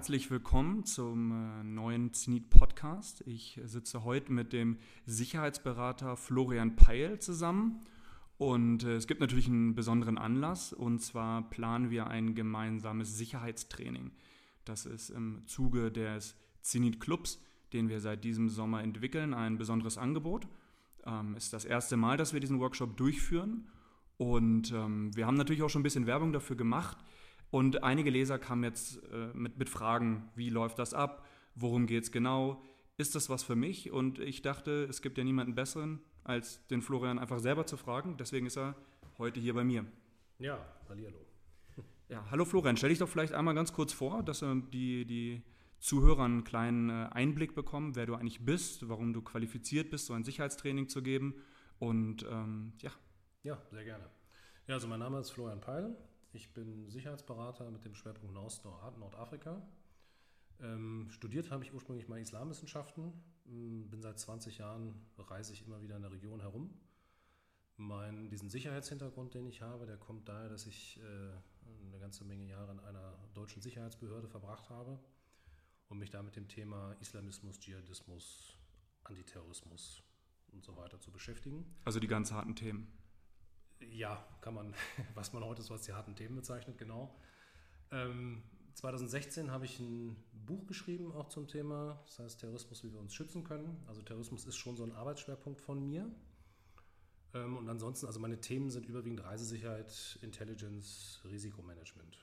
herzlich willkommen zum äh, neuen Zenit Podcast. Ich sitze heute mit dem Sicherheitsberater Florian Peil zusammen und äh, es gibt natürlich einen besonderen Anlass und zwar planen wir ein gemeinsames Sicherheitstraining. Das ist im Zuge des Zenit Clubs, den wir seit diesem Sommer entwickeln, ein besonderes Angebot. Ähm, ist das erste Mal, dass wir diesen Workshop durchführen und ähm, wir haben natürlich auch schon ein bisschen Werbung dafür gemacht. Und einige Leser kamen jetzt äh, mit, mit Fragen, wie läuft das ab, worum geht es genau, ist das was für mich? Und ich dachte, es gibt ja niemanden besseren, als den Florian einfach selber zu fragen. Deswegen ist er heute hier bei mir. Ja, hallihallo. Ja, hallo Florian, stell dich doch vielleicht einmal ganz kurz vor, dass äh, die, die Zuhörer einen kleinen äh, Einblick bekommen, wer du eigentlich bist, warum du qualifiziert bist, so ein Sicherheitstraining zu geben. Und ähm, ja. Ja, sehr gerne. Ja, also mein Name ist Florian Peil. Ich bin Sicherheitsberater mit dem Schwerpunkt Nordafrika. Ähm, studiert habe ich ursprünglich mal Islamwissenschaften. Ähm, bin seit 20 Jahren, reise ich immer wieder in der Region herum. Mein, diesen Sicherheitshintergrund, den ich habe, der kommt daher, dass ich äh, eine ganze Menge Jahre in einer deutschen Sicherheitsbehörde verbracht habe und mich da mit dem Thema Islamismus, Dschihadismus, Antiterrorismus und so weiter zu beschäftigen. Also die ganz harten Themen ja, kann man, was man heute so als die harten Themen bezeichnet, genau. Ähm, 2016 habe ich ein Buch geschrieben, auch zum Thema, das heißt Terrorismus, wie wir uns schützen können. Also Terrorismus ist schon so ein Arbeitsschwerpunkt von mir. Ähm, und ansonsten, also meine Themen sind überwiegend Reisesicherheit, Intelligence, Risikomanagement.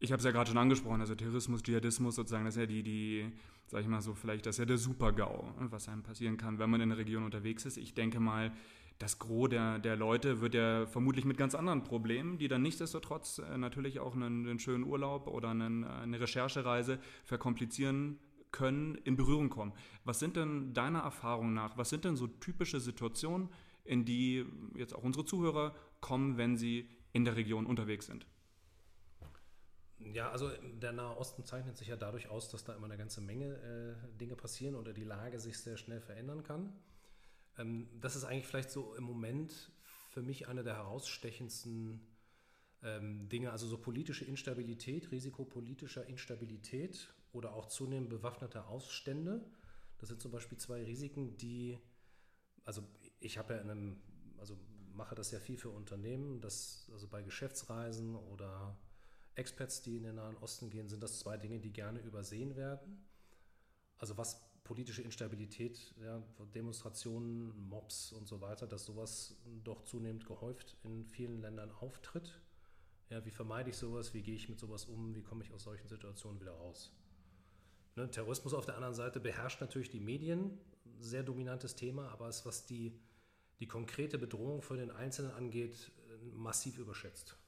Ich habe es ja gerade schon angesprochen, also Terrorismus, Dschihadismus sozusagen, das ist ja die, die, sag ich mal so, vielleicht das ist ja der Super-GAU, was einem passieren kann, wenn man in der Region unterwegs ist. Ich denke mal, das Gros der, der Leute wird ja vermutlich mit ganz anderen Problemen, die dann nichtsdestotrotz äh, natürlich auch einen, einen, schönen Urlaub oder einen, eine Recherchereise verkomplizieren können, in Berührung kommen. Was sind denn deiner Erfahrung nach, was sind denn so typische Situationen, in die jetzt auch unsere Zuhörer kommen, wenn sie in der Region unterwegs sind? Ja, also der Nahe Osten zeichnet sich ja dadurch aus, dass da immer eine ganze Menge äh, Dinge passieren oder die Lage sich sehr schnell verändern kann. Ähm, das ist eigentlich vielleicht so im Moment für mich eine der herausstechendsten ähm, Dinge, also so politische Instabilität, Risiko politischer Instabilität oder auch zunehmend bewaffnete Ausstände. Das sind zum Beispiel zwei Risiken, die, also ich habe ja in einem, also mache das ja viel für Unternehmen, das, also bei Geschäftsreisen oder Expats, die in den Nahen Osten gehen, sind das zwei Dinge, die gerne übersehen werden. Also was politische Instabilität, ja, Demonstrationen, Mobs und so weiter, dass sowas doch zunehmend gehäuft in vielen Ländern auftritt. Ja, wie vermeide ich sowas? Wie gehe ich mit sowas um? Wie komme ich aus solchen Situationen wieder raus? Ne, Terrorismus auf der anderen Seite beherrscht natürlich die Medien, sehr dominantes Thema, aber ist, was die, die konkrete Bedrohung für den Einzelnen angeht, massiv überschätzt.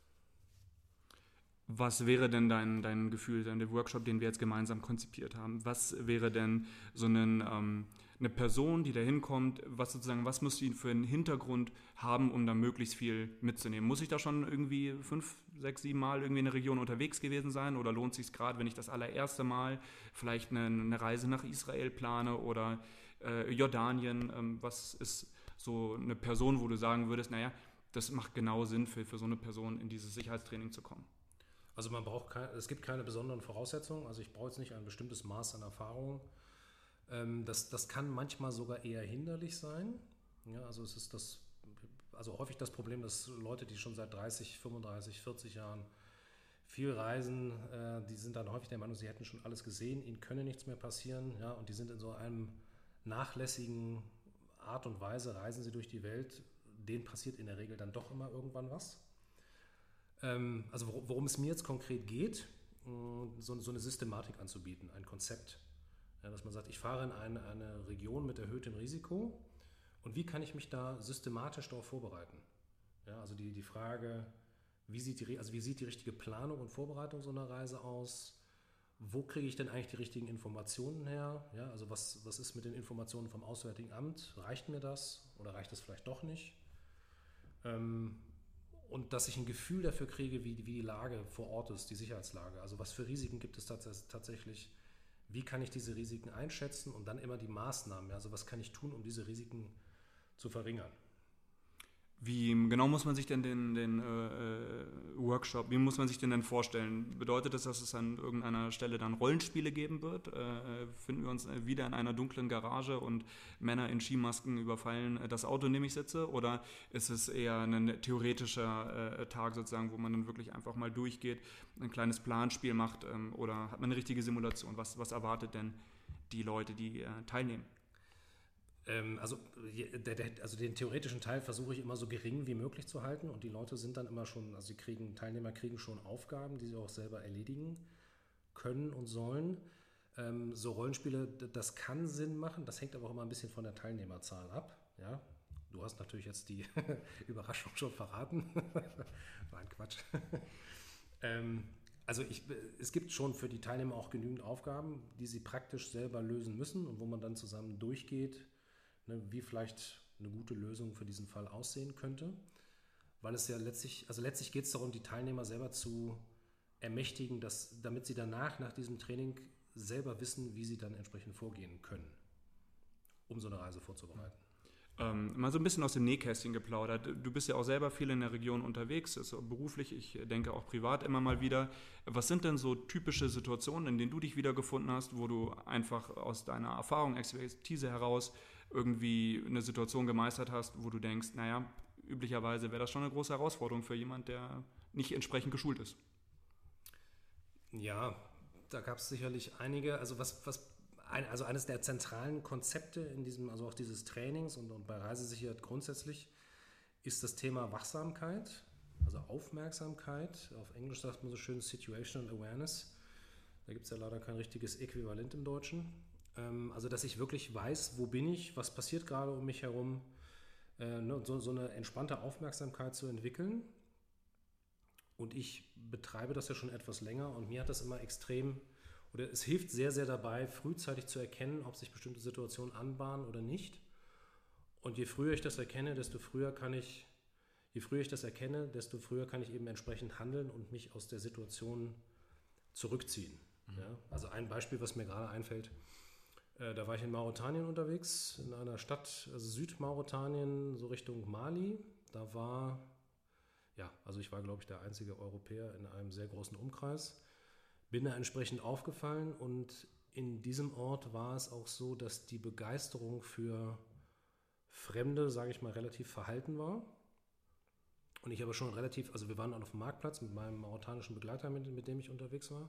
Was wäre denn dein, dein Gefühl, der Workshop, den wir jetzt gemeinsam konzipiert haben? Was wäre denn so einen, ähm, eine Person, die da hinkommt, was sozusagen, was muss sie für einen Hintergrund haben, um da möglichst viel mitzunehmen? Muss ich da schon irgendwie fünf, sechs, sieben Mal irgendwie in der Region unterwegs gewesen sein oder lohnt sich gerade, wenn ich das allererste Mal vielleicht eine, eine Reise nach Israel plane oder äh, Jordanien? Ähm, was ist so eine Person, wo du sagen würdest, naja, das macht genau Sinn für, für so eine Person in dieses Sicherheitstraining zu kommen? Also man braucht kein, es gibt keine besonderen Voraussetzungen. Also ich brauche jetzt nicht ein bestimmtes Maß an Erfahrung. Ähm, das, das kann manchmal sogar eher hinderlich sein. Ja, also es ist das, also häufig das Problem, dass Leute, die schon seit 30, 35, 40 Jahren viel reisen, äh, die sind dann häufig der Meinung, sie hätten schon alles gesehen, ihnen könne nichts mehr passieren, ja, und die sind in so einem nachlässigen Art und Weise, reisen sie durch die Welt, denen passiert in der Regel dann doch immer irgendwann was. Ähm, also worum es mir jetzt konkret geht, so, eine Systematik anzubieten, ein Konzept. Dass man sagt, ich fahre in eine, eine Region mit erhöhtem Risiko und wie kann ich mich da systematisch darauf vorbereiten? Ja, also die, die Frage, wie sieht, die, also wie sieht die richtige Planung und Vorbereitung so einer Reise aus? Wo kriege ich denn eigentlich die richtigen Informationen her? Ja, also was, was ist mit den Informationen vom Auswärtigen Amt? Reicht mir das oder reicht das vielleicht doch nicht? Ähm, und dass ich ein Gefühl dafür kriege, wie, wie die Lage vor Ort ist, die Sicherheitslage. Also was für Risiken gibt es tatsächlich, wie kann ich diese Risiken einschätzen und dann immer die Maßnahmen. Also was kann ich tun, um diese Risiken zu verringern. Wie genau muss man sich denn den, den äh, äh, Workshop, wie muss man sich den denn vorstellen? Bedeutet das, dass es an irgendeiner Stelle dann Rollenspiele geben wird? Äh, äh finden wir uns wieder in einer dunklen Garage und Männer in Skimasken überfallen das Auto, in dem ich sitze? Oder ist es eher ein theoretischer äh, Tag sozusagen, wo man dann wirklich einfach mal durchgeht, ein kleines Planspiel macht? Ähm, oder hat man eine richtige Simulation? Was, was erwartet denn die Leute, die äh, teilnehmen? Ähm, also, also den theoretischen Teil versuche ich immer so gering wie möglich zu halten und die Leute sind dann immer schon, also sie kriegen, Teilnehmer kriegen schon Aufgaben, die sie auch selber erledigen können und sollen. Ähm, so Rollenspiele, das kann Sinn machen, das hängt aber auch immer ein bisschen von der Teilnehmerzahl ab. Ja? Du hast natürlich jetzt die Überraschung schon verraten. Nein, Quatsch. ähm, also ich, es gibt schon für die Teilnehmer auch genügend Aufgaben, die sie praktisch selber lösen müssen und wo man dann zusammen durchgeht ne, wie vielleicht eine gute Lösung für diesen Fall aussehen könnte. Weil es ja letztlich, also letztlich geht es darum, die Teilnehmer selber zu ermächtigen, dass, damit sie danach, nach diesem Training, selber wissen, wie sie dann entsprechend vorgehen können, um so eine Reise vorzubereiten. Ähm, mal so ein bisschen aus dem Nähkästchen geplaudert. Du bist ja auch selber viel in der Region unterwegs, also beruflich, ich denke auch privat immer mal wieder. Was sind denn so typische Situationen, in denen du dich wiedergefunden hast, wo du einfach aus deiner Erfahrung, Expertise heraus irgendwie eine Situation gemeistert hast, wo du denkst, naja, üblicherweise wäre das schon eine große Herausforderung für jemand, der nicht entsprechend geschult ist. Ja, da gab es sicherlich einige. Also was, was ein, also eines der zentralen Konzepte in diesem, also auch dieses Trainings und, und bei Reisesicherheit grundsätzlich, ist das Thema Wachsamkeit, also Aufmerksamkeit. Auf Englisch sagt man so schön Situational Awareness. Da gibt es ja leider kein richtiges Äquivalent im Deutschen. Ähm, also, dass ich wirklich weiß, wo bin ich, was passiert gerade um mich herum. Äh, ne, so, so eine entspannte Aufmerksamkeit zu entwickeln. Und ich betreibe das ja schon etwas länger und mir hat das immer extrem, oder es hilft sehr, sehr dabei, frühzeitig zu erkennen, ob sich bestimmte Situationen anbahnen oder nicht. Und je früher ich das erkenne, desto früher kann ich, je früher ich das erkenne, desto früher kann ich eben entsprechend handeln und mich aus der Situation zurückziehen. Mhm. Ja? Also ein Beispiel, was mir gerade einfällt, äh, da war ich in Mauretanien unterwegs, in einer Stadt, also Südmauretanien, so Richtung Mali. Da war, ja, also ich war, glaube ich, der einzige Europäer in einem sehr großen Umkreis. Bin da entsprechend aufgefallen und in diesem Ort war es auch so, dass die Begeisterung für Fremde, sage ich mal, relativ verhalten war. Und ich aber schon relativ, also wir waren auf dem Marktplatz mit meinem mauretanischen Begleiter, mit, mit dem ich unterwegs war.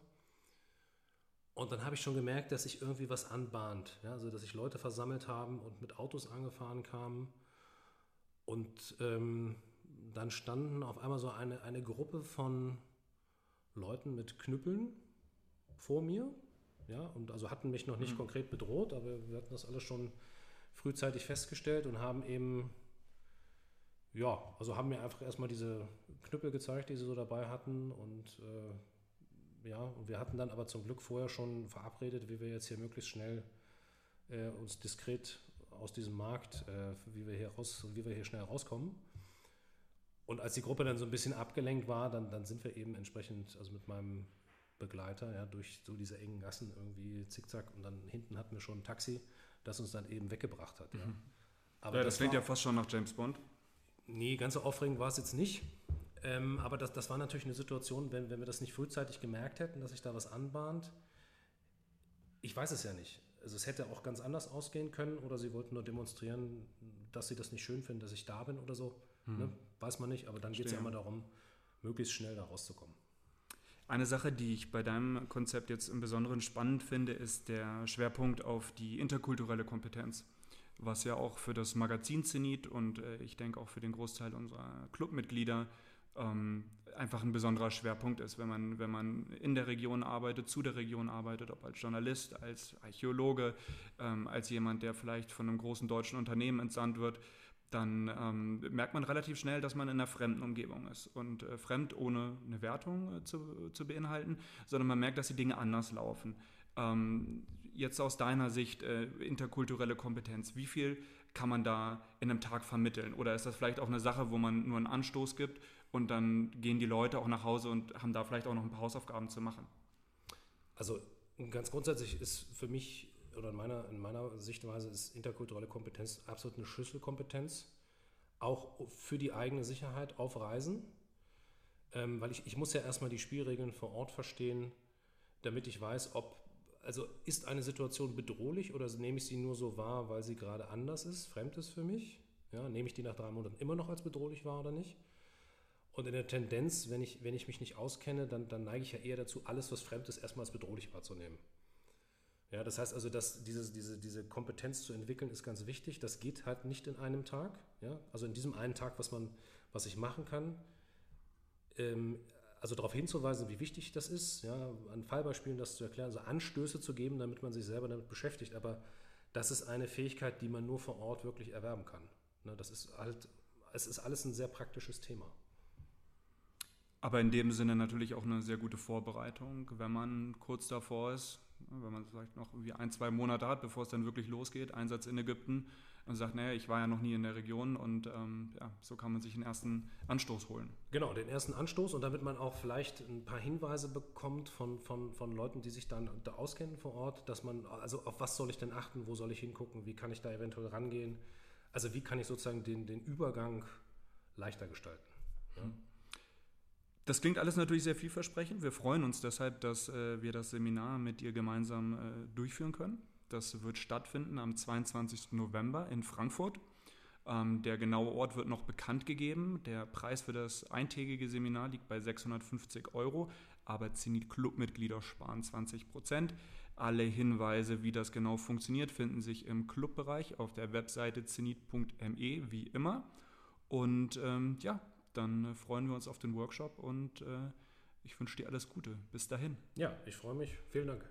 Und dann habe ich schon gemerkt, dass sich irgendwie was anbahnt. Ja? Also, dass sich Leute versammelt haben und mit Autos angefahren kamen. Und ähm, dann standen auf einmal so eine, eine Gruppe von Leuten mit Knüppeln vor mir. Ja, und also hatten mich noch nicht mhm. konkret bedroht, aber wir hatten das alles schon frühzeitig festgestellt und haben eben, ja, also haben mir einfach erstmal diese Knüppel gezeigt, die sie so dabei hatten und äh, ja, und wir hatten dann aber zum Glück vorher schon verabredet, wie wir jetzt hier möglichst schnell äh, uns diskret aus diesem Markt, äh, wie, wir hier raus, wie wir hier schnell rauskommen. Und als die Gruppe dann so ein bisschen abgelenkt war, dann, dann sind wir eben entsprechend, also mit meinem Begleiter, ja, durch so diese engen Gassen irgendwie zickzack und dann hinten hatten wir schon ein Taxi, das uns dann eben weggebracht hat. Ja. Mhm. Aber ja, das, das klingt ja fast schon nach James Bond. Nee, ganz so aufregend war es jetzt nicht. Ähm, aber das, das war natürlich eine Situation, wenn, wenn wir das nicht frühzeitig gemerkt hätten, dass sich da was anbahnt. Ich weiß es ja nicht. Also es hätte auch ganz anders ausgehen können oder sie wollten nur demonstrieren, dass sie das nicht schön finden, dass ich da bin oder so. Hm. Ne? Weiß man nicht, aber dann geht es ja immer darum, möglichst schnell da rauszukommen. Eine Sache, die ich bei deinem Konzept jetzt im Besonderen spannend finde, ist der Schwerpunkt auf die interkulturelle Kompetenz, was ja auch für das Magazin Zenit und äh, ich denke auch für den Großteil unserer Clubmitglieder ähm, einfach ein besonderer Schwerpunkt ist, wenn man, wenn man in der Region arbeitet, zu der Region arbeitet, ob als Journalist, als Archäologe, ähm, als jemand, der vielleicht von einem großen deutschen Unternehmen entsandt wird, dann ähm, merkt man relativ schnell, dass man in einer fremden Umgebung ist. Und äh, fremd ohne eine Wertung äh, zu, zu beinhalten, sondern man merkt, dass die Dinge anders laufen. Ähm, jetzt aus deiner Sicht äh, interkulturelle Kompetenz, wie viel kann man da in einem Tag vermitteln? Oder ist das vielleicht auch eine Sache, wo man nur einen Anstoß gibt und dann gehen die Leute auch nach Hause und haben da vielleicht auch noch ein paar Hausaufgaben zu machen. Also ganz grundsätzlich ist für mich oder in meiner, in meiner Sichtweise ist interkulturelle Kompetenz absolut eine Schlüsselkompetenz. auch für die eigene Sicherheit auf Reisen. Ähm, weil ich, ich muss ja erstmal die Spielregeln vor Ort verstehen, damit ich weiß, ob, also ist eine Situation bedrohlich oder nehme ich sie nur so wahr, weil sie gerade anders ist, fremd ist für mich? Ja, nehme ich die nach drei Monaten immer noch als bedrohlich wahr oder nicht? Und in der Tendenz, wenn ich, wenn ich mich nicht auskenne, dann, dann neige ich ja eher dazu, alles, was fremd ist, erstmal als bedrohlich wahrzunehmen. Ja, das heißt also, dass dieses, diese, diese Kompetenz zu entwickeln, ist ganz wichtig. Das geht halt nicht in einem Tag. Ja? Also in diesem einen Tag, was, man, was ich machen kann, ähm, also darauf hinzuweisen, wie wichtig das ist, ja, an Fallbeispielen das zu erklären, also Anstöße zu geben, damit man sich selber damit beschäftigt. Aber das ist eine Fähigkeit, die man nur vor Ort wirklich erwerben kann. Ne, das ist halt, es ist alles ein sehr praktisches Thema. Aber in dem Sinne natürlich auch eine sehr gute Vorbereitung, wenn man kurz davor ist, wenn man vielleicht noch irgendwie ein, zwei Monate hat, bevor es dann wirklich losgeht, Einsatz in Ägypten und sagt, naja, ich war ja noch nie in der Region und ähm, ja, so kann man sich einen ersten Anstoß holen. Genau, den ersten Anstoß und damit man auch vielleicht ein paar Hinweise bekommt von, von, von Leuten, die sich dann da auskennen vor Ort, dass man, also auf was soll ich denn achten, wo soll ich hingucken, wie kann ich da eventuell rangehen, also wie kann ich sozusagen den, den Übergang leichter gestalten. Ja? Hm. Das klingt alles natürlich sehr vielversprechend. Wir freuen uns deshalb, dass äh, wir das Seminar mit dir gemeinsam äh, durchführen können. Das wird stattfinden am 22. November in Frankfurt. Ähm, der genaue Ort wird noch bekannt gegeben. Der Preis für das eintägige Seminar liegt bei 650 Euro, aber Zenit-Clubmitglieder sparen 20 Prozent. Alle Hinweise, wie das genau funktioniert, finden sich im Clubbereich auf der Webseite zenit.me, wie immer. Und ähm, ja, dann äh, freuen wir uns auf den Workshop und äh, ich wünsche dir alles Gute. Bis dahin. Ja, ich freue mich. Vielen Dank.